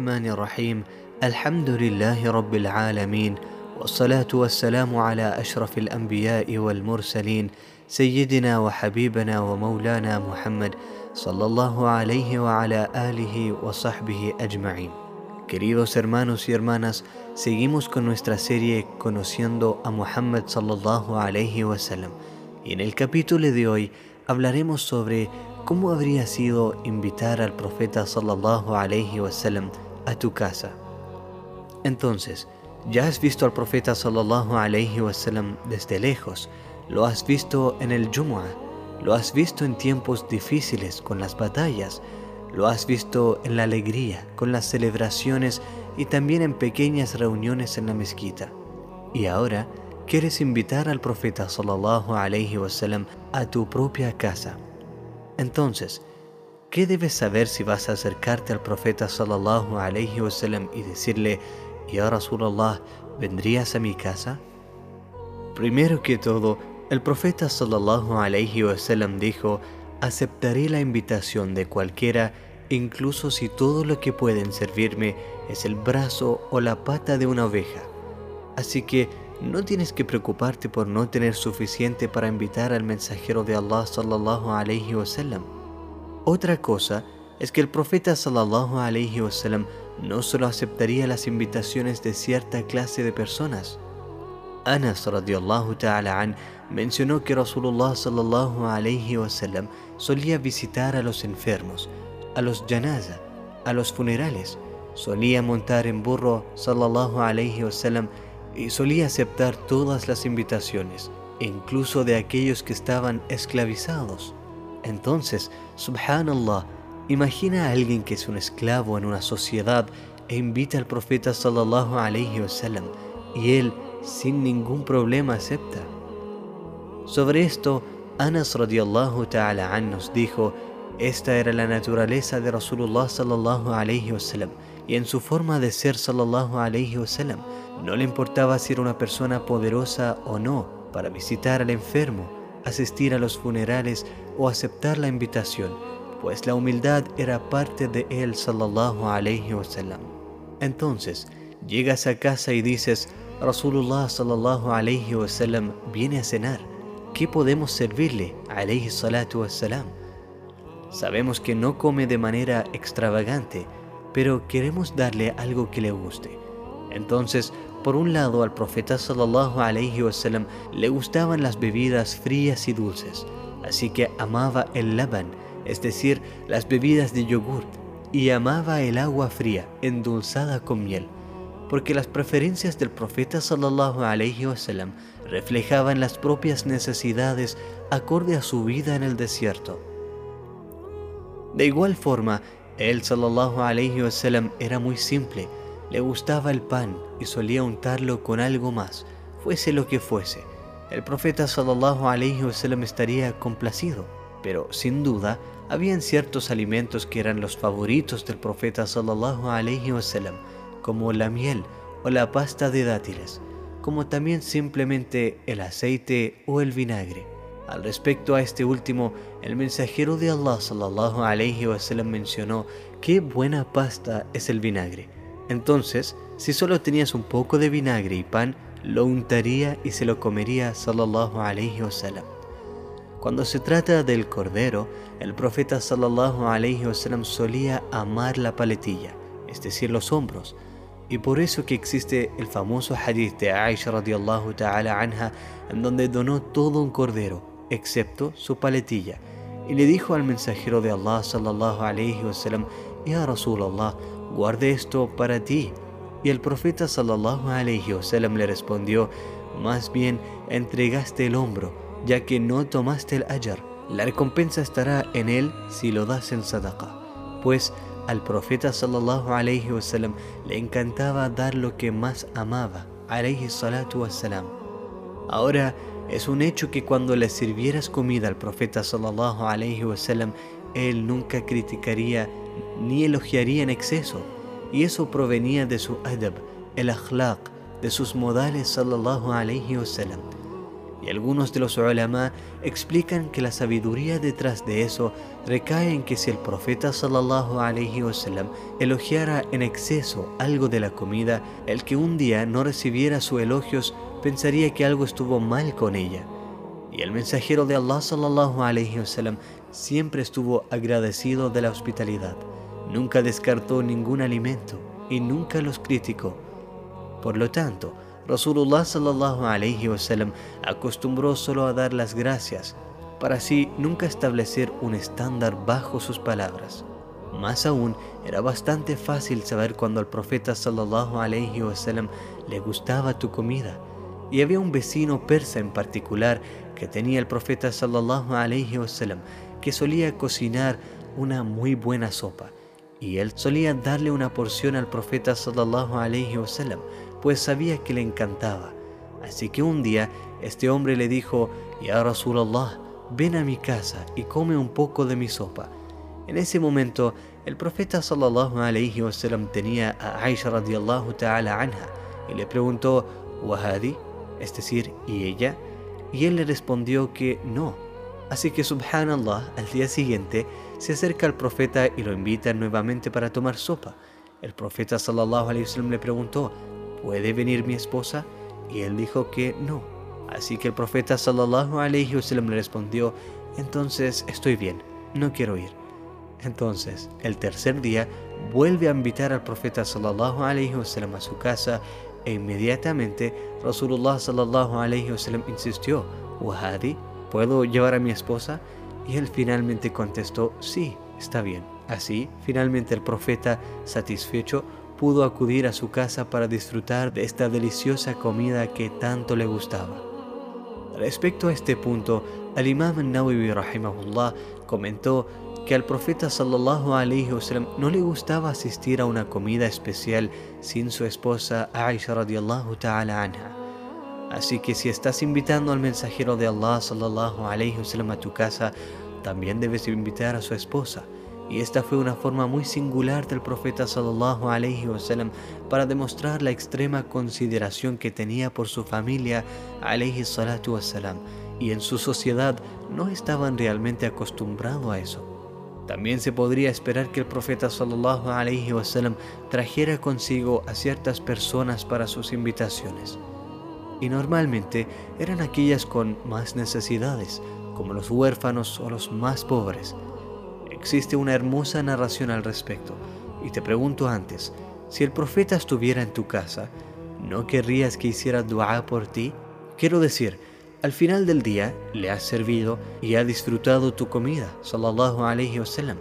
الرحمن الرحيم الحمد لله رب العالمين والصلاة والسلام على أشرف الأنبياء والمرسلين سيدنا وحبيبنا ومولانا محمد صلى الله عليه وعلى آله وصحبه أجمعين Queridos hermanos y hermanas, seguimos con nuestra serie Conociendo a Muhammad sallallahu alayhi wasallam y en el capítulo de hoy hablaremos sobre cómo habría sido invitar al profeta sallallahu alayhi wasallam a tu casa. Entonces, ya has visto al profeta sallallahu alayhi wasallam desde lejos, lo has visto en el Jumu'ah, lo has visto en tiempos difíciles con las batallas, lo has visto en la alegría, con las celebraciones y también en pequeñas reuniones en la mezquita. Y ahora quieres invitar al profeta sallallahu alayhi wasallam a tu propia casa. Entonces, ¿qué debes saber si vas a acercarte al profeta sallallahu alayhi wasallam y decirle, Ya Rasulallah, ¿vendrías a mi casa? Primero que todo, el profeta sallallahu alayhi wasallam dijo, aceptaré la invitación de cualquiera, incluso si todo lo que pueden servirme es el brazo o la pata de una oveja. Así que no tienes que preocuparte por no tener suficiente para invitar al mensajero de Allah sallallahu alayhi wasallam. Otra cosa es que el profeta sallallahu alayhi wasallam no solo aceptaría las invitaciones de cierta clase de personas. Anas radiallahu ta'ala an mencionó que Rasulullah sallallahu alayhi wasallam solía visitar a los enfermos, a los janaza, a los funerales, solía montar en burro sallallahu alayhi wasallam y solía aceptar todas las invitaciones, incluso de aquellos que estaban esclavizados. Entonces, subhanallah, imagina a alguien que es un esclavo en una sociedad e invita al profeta sallallahu alayhi wasallam y él sin ningún problema acepta. Sobre esto, Anas radiallahu ta'ala an nos dijo, esta era la naturaleza de Rasulullah sallallahu alayhi wasallam y en su forma de ser sallallahu alayhi wasallam no le importaba si era una persona poderosa o no para visitar al enfermo, asistir a los funerales o aceptar la invitación, pues la humildad era parte de él sallallahu alayhi wasallam. Entonces, llegas a casa y dices, Rasulullah sallallahu alayhi wasallam viene a cenar. ¿Qué podemos servirle? alayhi salatu wassalam. Sabemos que no come de manera extravagante, pero queremos darle algo que le guste. Entonces, por un lado, al profeta sallallahu alayhi wasallam le gustaban las bebidas frías y dulces, así que amaba el laban, es decir, las bebidas de yogurt, y amaba el agua fría, endulzada con miel, porque las preferencias del profeta sallallahu wasallam reflejaban las propias necesidades acorde a su vida en el desierto. De igual forma, él sallallahu alayhi wasallam era muy simple, le gustaba el pan y solía untarlo con algo más, fuese lo que fuese. El profeta sallallahu alayhi wasallam estaría complacido, pero sin duda habían ciertos alimentos que eran los favoritos del profeta sallallahu alayhi wasallam, como la miel o la pasta de dátiles, como también simplemente el aceite o el vinagre. Al respecto a este último, el mensajero de Allah sallallahu alayhi wasallam mencionó qué buena pasta es el vinagre entonces, si solo tenías un poco de vinagre y pan, lo untaría y se lo comería sallallahu alayhi wasallam. Cuando se trata del cordero, el profeta sallallahu alayhi wasallam solía amar la paletilla, es decir, los hombros, y por eso que existe el famoso hadith de Aisha radiallahu ta'ala anha en donde donó todo un cordero, excepto su paletilla, y le dijo al mensajero de Allah sallallahu alayhi wasallam, Ya Rasulallah, guarde esto para ti. Y el profeta sallallahu alayhi wasallam le respondió, más bien entregaste el hombro, ya que no tomaste el ajar. La recompensa estará en él si lo das en sadaqa. Pues al profeta sallallahu alayhi wasallam le encantaba dar lo que más amaba, alayhi salatu wasalam. Ahora es un hecho que cuando le sirvieras comida al profeta sallallahu alayhi wasallam, él nunca criticaría ni elogiaría en exceso, y eso provenía de su adab, el akhlaq, de sus modales sallallahu alayhi wasallam. y algunos de los ulama explican que la sabiduría detrás de eso recae en que si el profeta sallallahu alaihi wasallam elogiara en exceso algo de la comida, el que un día no recibiera sus elogios pensaría que algo estuvo mal con ella. Y el mensajero de Allah sallallahu alaihi wasallam siempre estuvo agradecido de la hospitalidad. Nunca descartó ningún alimento y nunca los criticó. Por lo tanto, Rasulullah sallallahu alayhi wasallam acostumbró solo a dar las gracias, para así nunca establecer un estándar bajo sus palabras. Más aún, era bastante fácil saber cuando al profeta sallallahu alayhi wasallam le gustaba tu comida. Y había un vecino persa en particular que tenía el profeta sallallahu alayhi wasallam que solía cocinar una muy buena sopa y él solía darle una porción al profeta sallallahu alayhi wasallam pues sabía que le encantaba. Así que un día este hombre le dijo, Ya Rasulallah, ven a mi casa y come un poco de mi sopa. En ese momento, el profeta sallallahu alayhi wasallam tenía a Aisha radiallahu ta'ala anha y le preguntó, Wahadi, es decir, ¿y ella? Y él le respondió que no. Así que subhanallah, al día siguiente, se acerca al profeta y lo invita nuevamente para tomar sopa. El profeta sallallahu alayhi wasallam le preguntó, ¿puede venir mi esposa? Y él dijo que no. Así que el profeta sallallahu alayhi wasallam le respondió, entonces estoy bien, no quiero ir. Entonces, el tercer día, vuelve a invitar al profeta sallallahu alayhi wasallam a su casa e inmediatamente Rasulullah sallallahu alayhi wasallam insistió, Wahadi, ¿puedo llevar a mi esposa? Y él finalmente contestó, sí, está bien. Así, finalmente el profeta, satisfecho, pudo acudir a su casa para disfrutar de esta deliciosa comida que tanto le gustaba. Respecto a este punto, el imam Nawawi rahimahullah comentó que al profeta sallallahu alaihi wasallam no le gustaba asistir a una comida especial sin su esposa Aisha radiallahu ta'ala anha. Así que si estás invitando al mensajero de Allah sallallahu alaihi wasallam a tu casa, también debes invitar a su esposa y esta fue una forma muy singular del profeta sallallahu alaihi wasallam para demostrar la extrema consideración que tenía por su familia alaihi salatu y en su sociedad no estaban realmente acostumbrados a eso. También se podría esperar que el profeta sallallahu alaihi wasallam trajera consigo a ciertas personas para sus invitaciones. Y normalmente eran aquellas con más necesidades, como los huérfanos o los más pobres. Existe una hermosa narración al respecto. Y te pregunto antes, si el profeta estuviera en tu casa, ¿no querrías que hiciera dua por ti? Quiero decir, al final del día le has servido y ha disfrutado tu comida, sallallahu alayhi wasallam,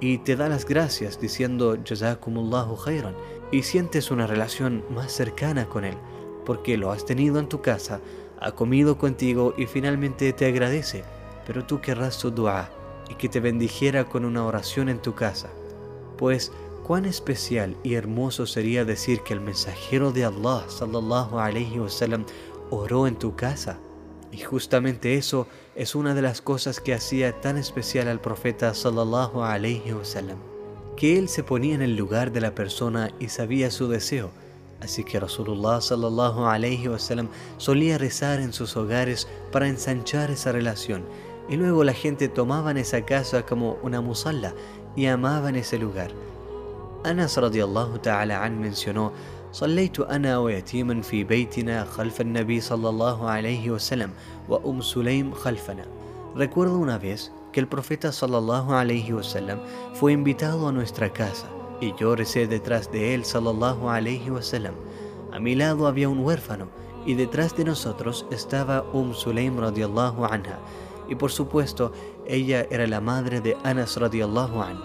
y te da las gracias diciendo jazakumullahu khairan y sientes una relación más cercana con él, porque lo has tenido en tu casa, ha comido contigo y finalmente te agradece, pero tú querrás su dua y que te bendijera con una oración en tu casa. Pues cuán especial y hermoso sería decir que el mensajero de Allah sallallahu alayhi wasallam oró en tu casa. Y justamente eso es una de las cosas que hacía tan especial al profeta sallallahu alayhi wasallam, que él se ponía en el lugar de la persona y sabía su deseo. Así que Rasulullah sallallahu alayhi wasallam solía rezar en sus hogares para ensanchar esa relación y luego la gente tomaban esa casa como una musalla y amaban ese lugar. Anas radiallahu ta'ala an mencionó صليت أنا ويتيما في بيتنا خلف النبي صلى الله عليه وسلم وأم سليم خلفنا. Recuerdo una vez que el profeta sallallahu alayhi wasallam fue invitado a nuestra casa y yo recé detrás de él sallallahu alayhi wasallam. A mi lado había un huérfano y detrás de nosotros estaba Um Sulaim radiallahu anha y por supuesto ella era la madre de Anas radiallahu an.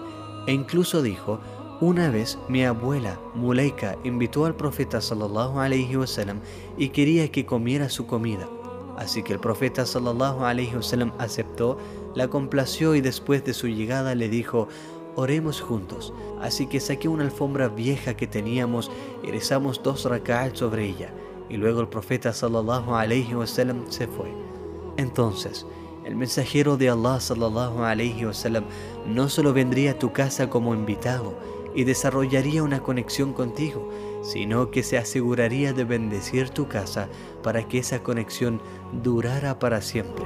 E incluso dijo, una vez mi abuela Muleika invitó al profeta sallallahu alayhi wasallam y quería que comiera su comida. Así que el profeta sallallahu alayhi wasallam aceptó, la complació y después de su llegada le dijo, oremos juntos. Así que saqué una alfombra vieja que teníamos y rezamos dos raka'at sobre ella. Y luego el profeta sallallahu alayhi wasallam se fue. Entonces, el mensajero de Allah sallallahu alayhi wasallam no solo vendría a tu casa como invitado, y desarrollaría una conexión contigo, sino que se aseguraría de bendecir tu casa para que esa conexión durara para siempre.